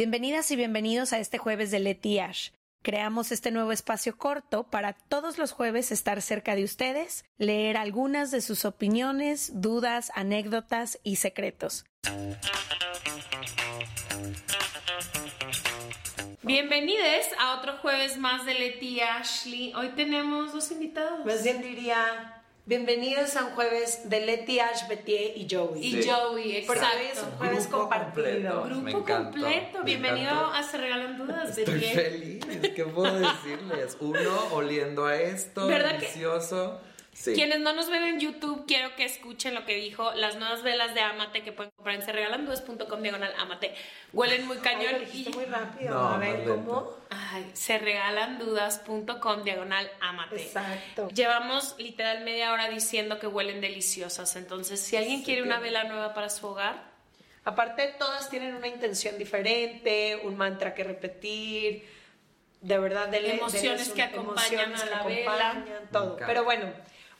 Bienvenidas y bienvenidos a este jueves de Leti Ash. Creamos este nuevo espacio corto para todos los jueves estar cerca de ustedes, leer algunas de sus opiniones, dudas, anécdotas y secretos. Bienvenidos a otro jueves más de Leti Ashley. Hoy tenemos dos invitados. Más bien diría, bienvenidos a un jueves de Leti Ash, Betier y Joey. Y Joey, Porque exacto. hoy es un jueves Grupo compartido. completo. Grupo Me encantó, completo. me Bienvenido encantó. a Se Regalan Dudas, Estoy feliz, ¿qué puedo decirles? Uno oliendo a esto, ¿Verdad que- delicioso. Sí. Quienes no nos ven en YouTube, quiero que escuchen lo que dijo. Las nuevas velas de Amate que pueden comprar en serregalandudas.com diagonal Amate. Huelen muy Ay, cañón. lo y- muy rápido. No, a ver. ¿cómo? Ay, serregalandudas.com diagonal Amate. Exacto. Llevamos literal media hora diciendo que huelen deliciosas. Entonces, si alguien quiere una vela nueva para su hogar, Aparte, todas tienen una intención diferente, un mantra que repetir, de verdad, denle- Emociones que acompañan emociones a que la vela. acompañan, todo. Pero bueno,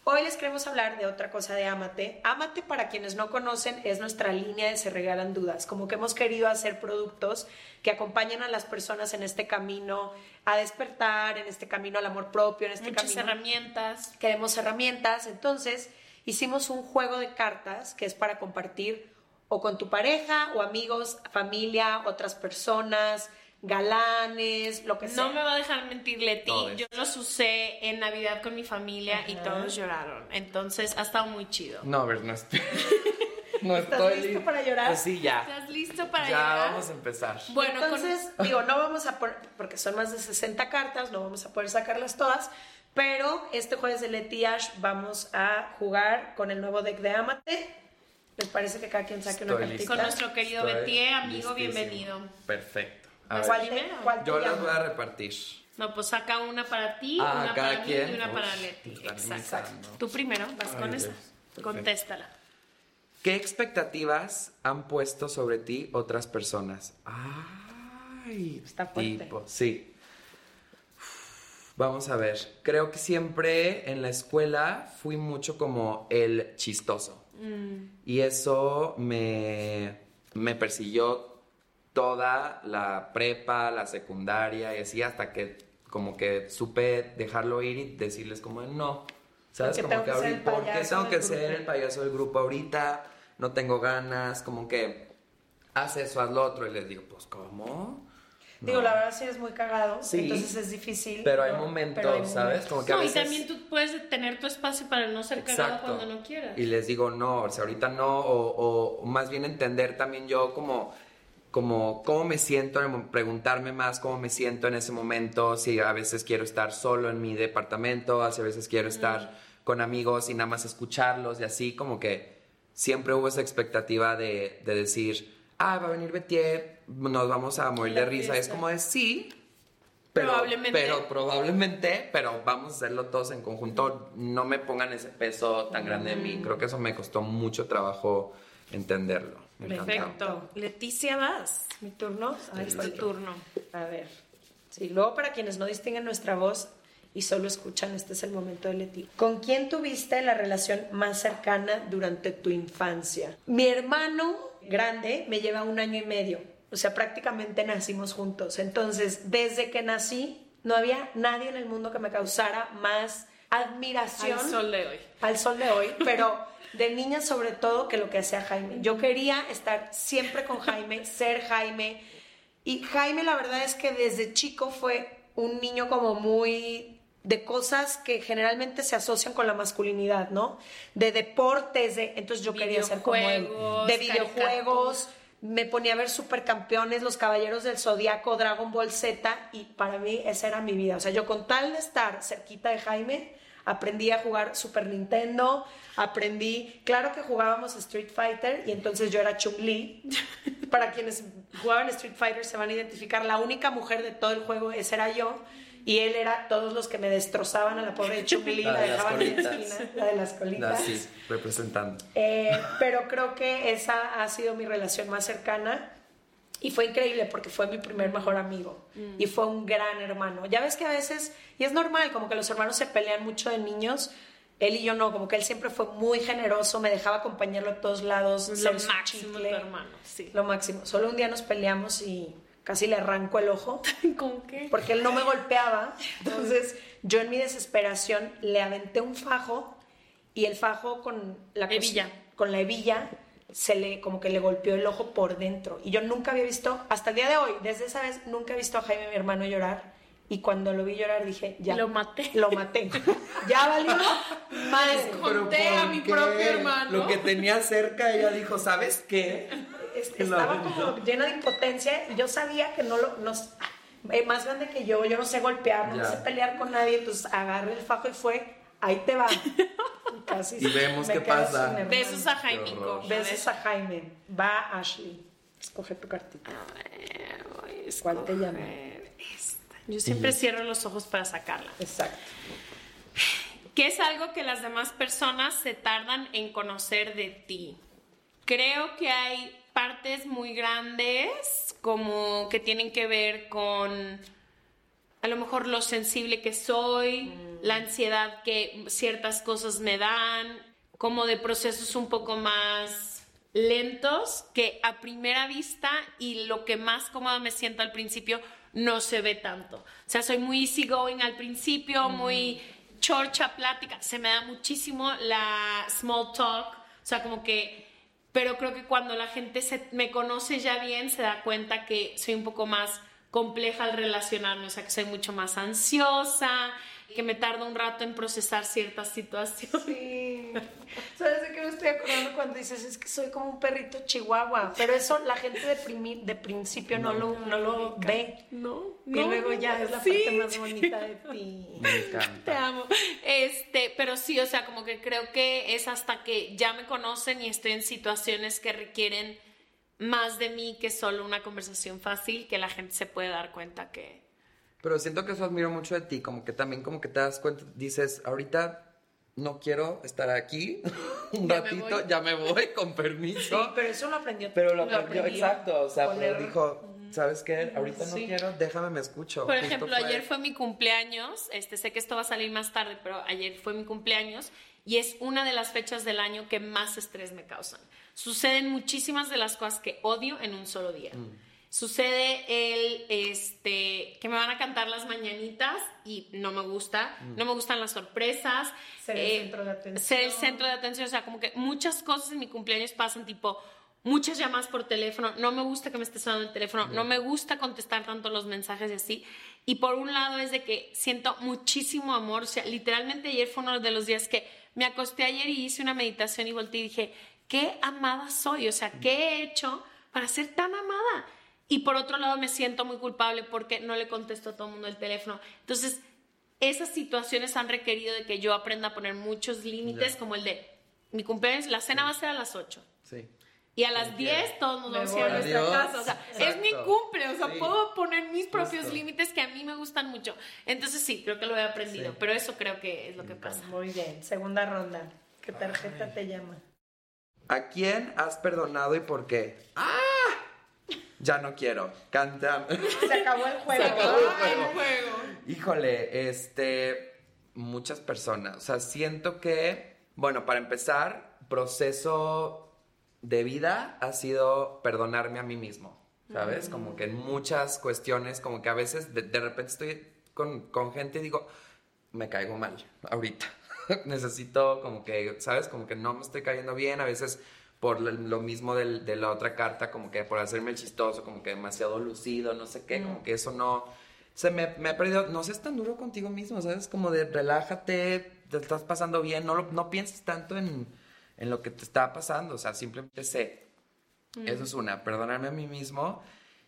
hoy les queremos hablar de otra cosa de Amate. Amate, para quienes no conocen, es nuestra línea de Se Regalan Dudas. Como que hemos querido hacer productos que acompañen a las personas en este camino a despertar, en este camino al amor propio, en este muchas camino herramientas. queremos herramientas, entonces hicimos un juego de cartas que es para compartir o con tu pareja o amigos, familia, otras personas, galanes, lo que sea. No me va a dejar mentir Leti, yo los usé en Navidad con mi familia y todos lloraron. Entonces ha estado muy chido. No, a ver, no estoy. no ¿Estás estoy listo para llorar? Pues sí, ya. ¿Estás listo para Ya llorar? vamos a empezar. Bueno, con- entonces, digo, no vamos a poner, porque son más de 60 cartas, no vamos a poder sacarlas todas, pero este jueves de Leti Ash vamos a jugar con el nuevo deck de Amate. ¿Les parece que cada quien saque una cartita? con nuestro querido Estoy Betier, amigo, listísimo. bienvenido. Perfecto. A ver, ¿Cuál te yo las voy a repartir. No, pues saca una para ti, Ah, una cada para mí quien. y una para Leti. Exacto. Tú primero, vas Ay, con Dios. esa. Perfecto. Contéstala. ¿Qué expectativas han puesto sobre ti otras personas? Ay, Está fuerte. tipo, sí. Vamos a ver. Creo que siempre en la escuela fui mucho como el chistoso. Y eso me, me persiguió toda la prepa, la secundaria y así hasta que como que supe dejarlo ir y decirles como no. ¿Sabes? Porque como tengo que ser el ahorita, ¿por qué payaso tengo del que ser grupo? el payaso del grupo ahorita? No tengo ganas, como que haz eso, haz lo otro. Y les digo, pues, ¿cómo? Digo, No. la verdad sí es muy cagado, Sí. entonces es difícil. Pero hay momentos, Pero hay ¿sabes? momentos. Como que a No, y veces... también tú puedes tener tu espacio para no ser cagado cuando no quieras. Y les digo, no, o sea, ahorita no, o, o más bien entender también yo como, como cómo me siento, preguntarme más cómo me siento en ese momento, si a veces quiero estar solo en mi departamento, si a veces quiero estar con amigos y nada más escucharlos y así, como que siempre hubo esa expectativa de, de decir, ah, va a venir Betier, nos vamos a morir de risa. Es como de sí. Pero, Probablemente. pero probablemente, pero vamos a hacerlo todos en conjunto. No me pongan ese peso tan grande en mí. Creo que eso me costó mucho trabajo entenderlo. Me. Perfecto. Leticia, vas. Mi turno. Ahí Es tu turno. A ver. Sí, luego para quienes no distinguen nuestra voz y solo escuchan, este es el momento de Leti. ¿Con quién tuviste la relación más cercana durante tu infancia? Mi hermano grande me lleva un año y medio. O sea, prácticamente nacimos juntos. Entonces, desde que nací, no había nadie en el mundo que me causara más admiración Al sol de hoy. al sol de hoy, pero de niña sobre todo que lo que hacía Jaime. Yo quería estar siempre con Jaime, ser Jaime. Y Jaime la verdad es que desde chico fue un niño como muy de cosas que generalmente se asocian con la masculinidad, ¿no? De deportes, de entonces yo quería ser como él, de videojuegos, me ponía a ver supercampeones, los caballeros del zodiaco, Dragon Ball Z y para mí esa era mi vida. O sea, yo con tal de estar cerquita de Jaime, aprendí a jugar Super Nintendo, aprendí, claro que jugábamos Street Fighter y entonces yo era Chun-Li. Para quienes jugaban Street Fighter se van a identificar, la única mujer de todo el juego, esa era yo. Y él era todos los que me destrozaban a la pobre Chun-Li, La la, de las dejaban en la colitas. esquina, la de las colitas. Así, representando. Eh, pero creo que esa ha sido mi relación más cercana y fue increíble porque fue mi primer mejor amigo y fue un gran hermano. Ya ves que a veces, y es normal, como que los hermanos se pelean mucho de niños. Él y yo no, como que él siempre fue muy generoso, me dejaba acompañarlo a todos lados. Lo máximo hermano, sí. Lo máximo. Solo un día nos peleamos y casi le arranco el ojo. ¿Con qué? Porque él no me golpeaba. Entonces yo en mi desesperación le aventé un fajo y el fajo con la Hebilla. con la hebilla se le como que le golpeó el ojo por dentro. Y yo nunca había visto hasta el día de hoy desde esa vez nunca he visto a Jaime mi hermano llorar. Y cuando lo vi llorar dije ya. Lo maté. lo maté. Ya valió madre. Conté a mi propio hermano. Lo que tenía cerca, ella dijo, ¿sabes qué? Es- estaba No, como llena de impotencia. Y yo sabía que no lo no, eh, más grande que yo yo no sé golpear no Ya. sé pelear con nadie. Entonces agarré el fajo y fue ahí te va Y casi Y vemos qué pasa. Besos a Jaime. besos a Jaime va Ashley escoge tu cartita ¿Cuál te llama? Yo siempre cierro los ojos para sacarla. exacto ¿Qué es algo que las demás personas se tardan en conocer de ti? Creo que hay partes muy grandes como que tienen que ver con a lo mejor lo sensible que soy, la ansiedad que ciertas cosas me dan, como de procesos un poco más lentos que a primera vista y lo que más cómoda me siento al principio no se ve tanto. O sea, soy muy easygoing al principio, muy chorcha, plática, se me da muchísimo la small talk, o sea, como que pero creo que cuando la gente se, me conoce ya bien se da cuenta que soy un poco más compleja al relacionarme, o sea, que soy mucho más ansiosa, que me tarda un rato en procesar ciertas situaciones. Sí. ¿Sabes de qué me estoy acordando cuando dices es que soy como un perrito chihuahua? Pero eso la gente de, primi- de principio no, lo, no lo ve. No, Y luego ya es la sí, parte más sí. bonita de ti. Me Te amo. Este, pero sí, o sea, como que creo que es hasta que ya me conocen y estoy en situaciones que requieren más de mí que solo una conversación fácil, que la gente se puede dar cuenta que... Pero siento que eso admiro mucho de ti, como que también como que te das cuenta, dices, ahorita no quiero estar aquí un Ya me ratito, voy. ya me voy, con permiso. Sí, pero eso lo aprendió. Pero lo aprendió, aprendió exacto, o sea, poner- pero dijo, ¿sabes qué? Ahorita no Sí. quiero, déjame me escucho. Por Justo ejemplo, ayer fue mi cumpleaños, este, sé que esto va a salir más tarde, pero ayer fue mi cumpleaños y es una de las fechas del año que más estrés me causan. Suceden muchísimas de las cosas que odio en un solo día. Sucede el, este, que me van a cantar las mañanitas y no me gusta, no me gustan las sorpresas. eh, Ser el centro de atención. Ser el centro de atención, o sea, como que muchas cosas en mi cumpleaños pasan, tipo, muchas llamadas por teléfono, no me gusta que me esté sonando el teléfono, no me gusta contestar tanto los mensajes y así. Y por un lado es de que siento muchísimo amor, o sea, literalmente ayer fue uno de los días que me acosté ayer y hice una meditación y volteé y dije, qué amada soy, o sea, ¿qué he hecho para ser tan amada? Y por otro lado me siento muy culpable porque no le contesto a todo el mundo el teléfono. Entonces, esas situaciones han requerido de que yo aprenda a poner muchos límites, Ya. como el de mi cumpleaños, la cena va a ser a las 8. Sí. Y a las 10 todos nos vamos a ir a nuestra casa. O sea, es mi Exacto. cumple. O sea, Sí. puedo poner mis propios Justo. límites que a mí me gustan mucho. Entonces, sí, creo que lo he aprendido. Sí. Pero eso creo que es lo que pasa. Muy bien, segunda ronda. ¿Qué tarjeta Ay. te llama? ¿A quién has perdonado y por qué? ¡Ah! Ya no quiero. Canta. Se acabó el juego. Se acabó el Ay, juego. juego. Híjole, este, muchas personas. O sea, siento que, bueno, para empezar, proceso de vida ha sido perdonarme a mí mismo, ¿sabes? Como que en muchas cuestiones, como que a veces de, de repente estoy con, con gente y digo, me caigo mal ahorita. Necesito como que, ¿sabes? Como que no me estoy cayendo bien, a veces por lo- mismo del- de la otra carta, como que por hacerme el chistoso, como que demasiado lucido, no sé qué, como que eso no... Se me, me ha perdido, no seas tan duro contigo mismo, ¿sabes? Como de relájate, te estás pasando bien, no, lo- no pienses tanto en, en lo que te está pasando, o sea, simplemente sé. Eso es una, perdonarme a mí mismo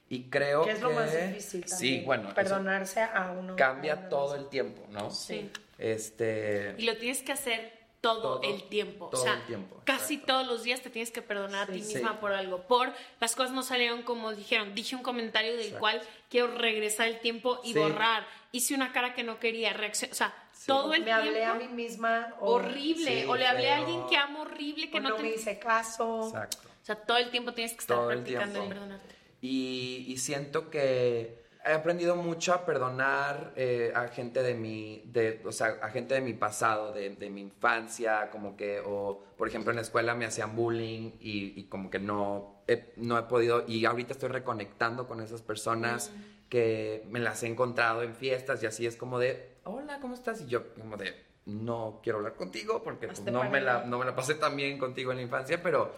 y creo Que es lo que- más difícil también. Sí, bueno, Perdonarse a uno. a cambia uno todo mismo. el tiempo, ¿no? Sí. Este... Y lo tienes que hacer todo, Todo, el tiempo. todo o sea, el tiempo, casi exacto. todos los días te tienes que perdonar a ti misma Sí. por algo. Por las cosas no salieron como dijeron. Dije un comentario del Exacto. cual quiero regresar el tiempo y Sí. borrar. Hice una cara que no quería, reacción. O sea, todo el Me hablé tiempo. a mí misma. o- horrible. Sí, o le hablé a alguien que amo horrible que o no, no te. me hice caso. Exacto. O sea, todo el tiempo tienes que estar Todo el practicando tiempo. perdonarte. Y, y siento que he aprendido mucho a perdonar eh, a gente de mi, de, o sea, a gente de mi pasado, de, de mi infancia, como que, o por ejemplo en la escuela me hacían bullying y, y como que no, he- no he podido, y ahorita estoy reconectando con esas personas que me las he encontrado en fiestas y así es como de, hola, ¿cómo estás? Y yo como de, no quiero hablar contigo porque pues, no, me la, no me la pasé tan bien contigo en la infancia, pero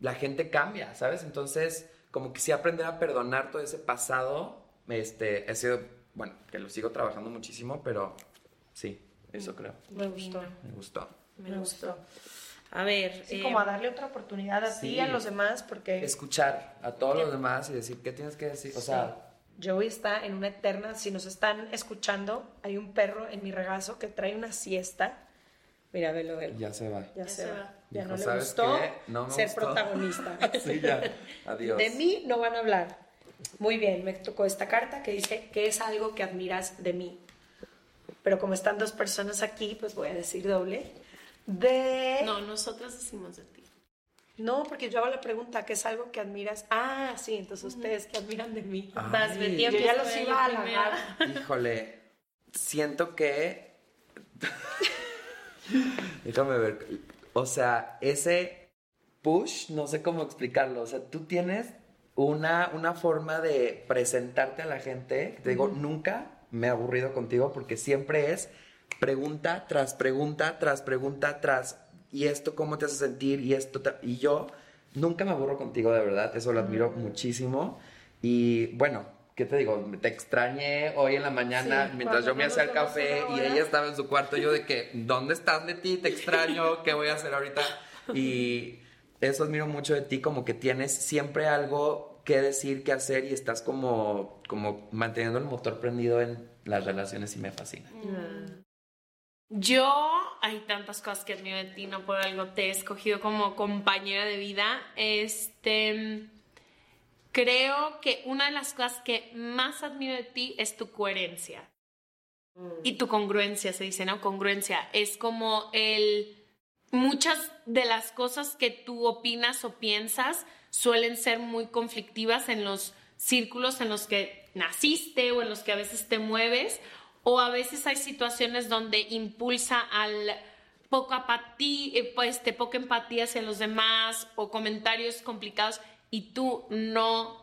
la gente cambia, ¿sabes? Entonces, como que sí aprender a perdonar todo ese pasado, este, he sido, bueno, que lo sigo trabajando muchísimo, pero sí, eso creo. Me gustó. Me gustó. Me gustó. A ver, Sí, eh, como a darle otra oportunidad a ti sí. y a los demás, porque Escuchar a todos los demás y decir, ¿qué tienes que decir? O sea, Joey está en una eterna, si nos están escuchando, hay un perro en mi regazo que trae una siesta. Mira, velo, velo. ya se va. Ya, Ya se, se va. va. Ya Dijo, no le ¿sabes gustó? No ser gustó. protagonista. Sí, ya. Adiós. De mí no van a hablar. Muy bien, me tocó esta carta que dice que es algo que admiras de mí. Pero como están dos personas aquí, pues voy a decir doble. De... no, nosotras decimos de ti. No, porque yo hago la pregunta, ¿qué es algo que admiras? Ah, sí, entonces ustedes que admiran de mí. Ay. Betty, Yo aunque ya los iba a halagar. Híjole, siento que... Déjame ver. O sea, ese push, no sé cómo explicarlo. O sea, tú tienes una, una forma de presentarte a la gente. Te digo, nunca me he aburrido contigo porque siempre es pregunta tras pregunta, tras pregunta, tras... ¿Y esto cómo te hace sentir? Y esto... Y yo nunca me aburro contigo, de verdad. Eso lo admiro muchísimo. Y bueno, ¿qué te digo? Te extrañé hoy en la mañana Sí, mientras yo me hacía el café y ella estaba en su cuarto. Yo de que, ¿dónde estás de ti? Te extraño. ¿Qué voy a hacer ahorita? Y eso admiro mucho de ti, como que tienes siempre algo que decir, que hacer y estás como, como manteniendo el motor prendido en las relaciones y me fascina. Yo, hay tantas cosas que admiro de ti, no por algo te he escogido como compañera de vida. Este, creo que una de las cosas que más admiro de ti es tu coherencia. Y tu congruencia, se dice, ¿no? Congruencia. Es como el... Muchas de las cosas que tú opinas o piensas suelen ser muy conflictivas en los círculos en los que naciste o en los que a veces te mueves, o a veces hay situaciones donde impulsa al poco apatía, pues, este, poca empatía hacia los demás o comentarios complicados y tú no,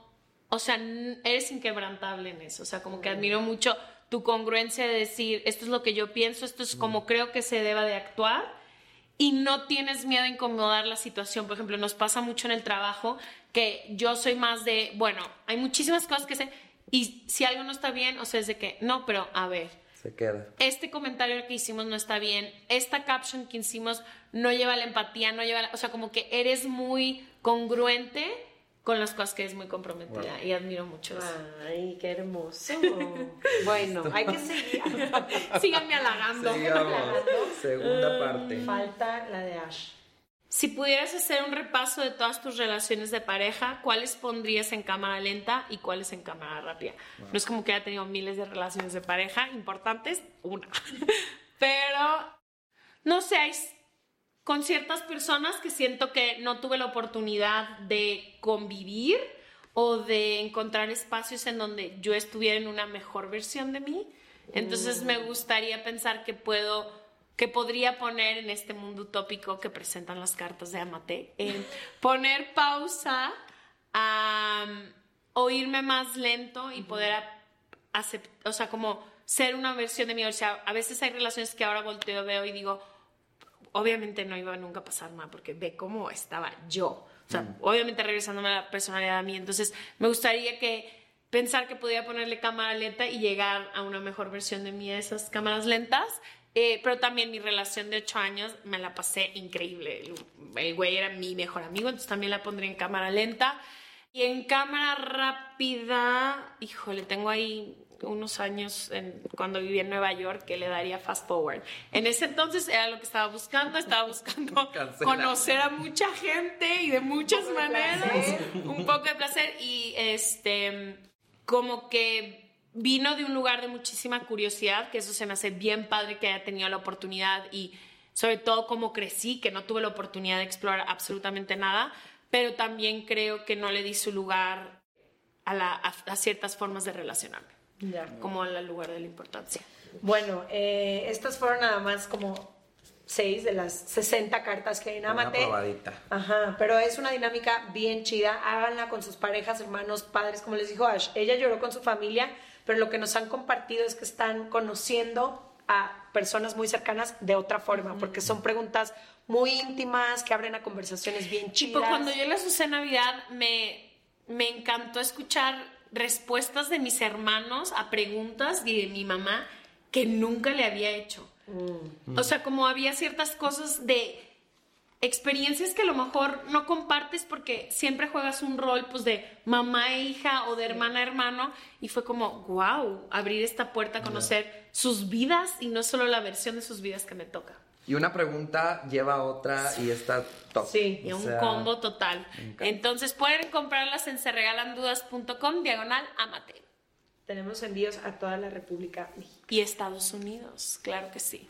o sea, eres inquebrantable en eso, o sea, como que admiro mucho tu congruencia de decir, esto es lo que yo pienso, esto es como creo que se deba de actuar y no tienes miedo a incomodar la situación. Por ejemplo, nos pasa mucho en el trabajo que yo soy más de, bueno, hay muchísimas cosas que sé y si algo no está bien, o sea, es de que, no, pero a ver, Se queda. este comentario que hicimos no está bien, esta caption que hicimos no lleva la empatía, no lleva, la- o sea, como que eres muy congruente con las cosas que eres muy comprometida y admiro mucho eso. Ay, qué hermoso. bueno, hay que seguir. Síganme halagando. Segunda parte. Falta la de Ash. Si pudieras hacer un repaso de todas tus relaciones de pareja, ¿cuáles pondrías en cámara lenta y cuáles en cámara rápida? No es como que haya tenido miles de relaciones de pareja importantes, una. Pero, no sé, hay con ciertas personas que siento que no tuve la oportunidad de convivir o de encontrar espacios en donde yo estuviera en una mejor versión de mí. Entonces me gustaría pensar que puedo que podría poner en este mundo utópico que presentan las cartas de Amate, eh, poner pausa a um, oírme más lento y poder aceptar, o sea, como ser una versión de mí. O sea, a veces hay relaciones que ahora volteo, veo y digo, obviamente no iba nunca a pasar nada porque ve cómo estaba yo. O sea, obviamente regresándome a la personalidad a mí. Entonces, me gustaría que pensar que podía ponerle cámara lenta y llegar a una mejor versión de mí a esas cámaras lentas. Eh, pero también mi relación de ocho años me la pasé increíble. El, el güey era mi mejor amigo, entonces también la pondría en cámara lenta. Y en cámara rápida, híjole, tengo ahí unos años en- cuando vivía en Nueva York que le daría fast forward. En ese entonces era lo que estaba buscando, estaba buscando conocer a mucha gente y de muchas de maneras, placer. un poco de placer y este como que vino de un lugar de muchísima curiosidad, que eso se me hace bien padre que haya tenido la oportunidad y sobre todo como crecí, que no tuve la oportunidad de explorar absolutamente nada, pero también creo que no le di su lugar a, la- a- a ciertas formas de relacionarme, Ya. como al lugar de la importancia. Bueno, eh, estas fueron nada más como 6 de las 60 cartas que hay en Una Amate. probadita. Ajá, pero es una dinámica bien chida. Háganla con sus parejas, hermanos, padres, como les dijo Ash. Ella lloró con su familia, pero lo que nos han compartido es que están conociendo a personas muy cercanas de otra forma, porque son preguntas muy íntimas que abren a conversaciones bien chidas. Tipo, cuando yo las usé en Navidad, me, me encantó escuchar respuestas de mis hermanos a preguntas y de mi mamá que nunca le había hecho. O sea, como había ciertas cosas de experiencias que a lo mejor no compartes porque siempre juegas un rol pues de mamá e hija o de hermana a hermano y fue como wow abrir esta puerta a conocer sus vidas y no solo la versión de sus vidas que me toca Y una pregunta lleva a otra y está top. Sí, y un sea, combo total entonces pueden comprarlas en serregalandudas.com diagonal amate Tenemos envíos a toda la República Mexicana. y Estados Unidos claro que sí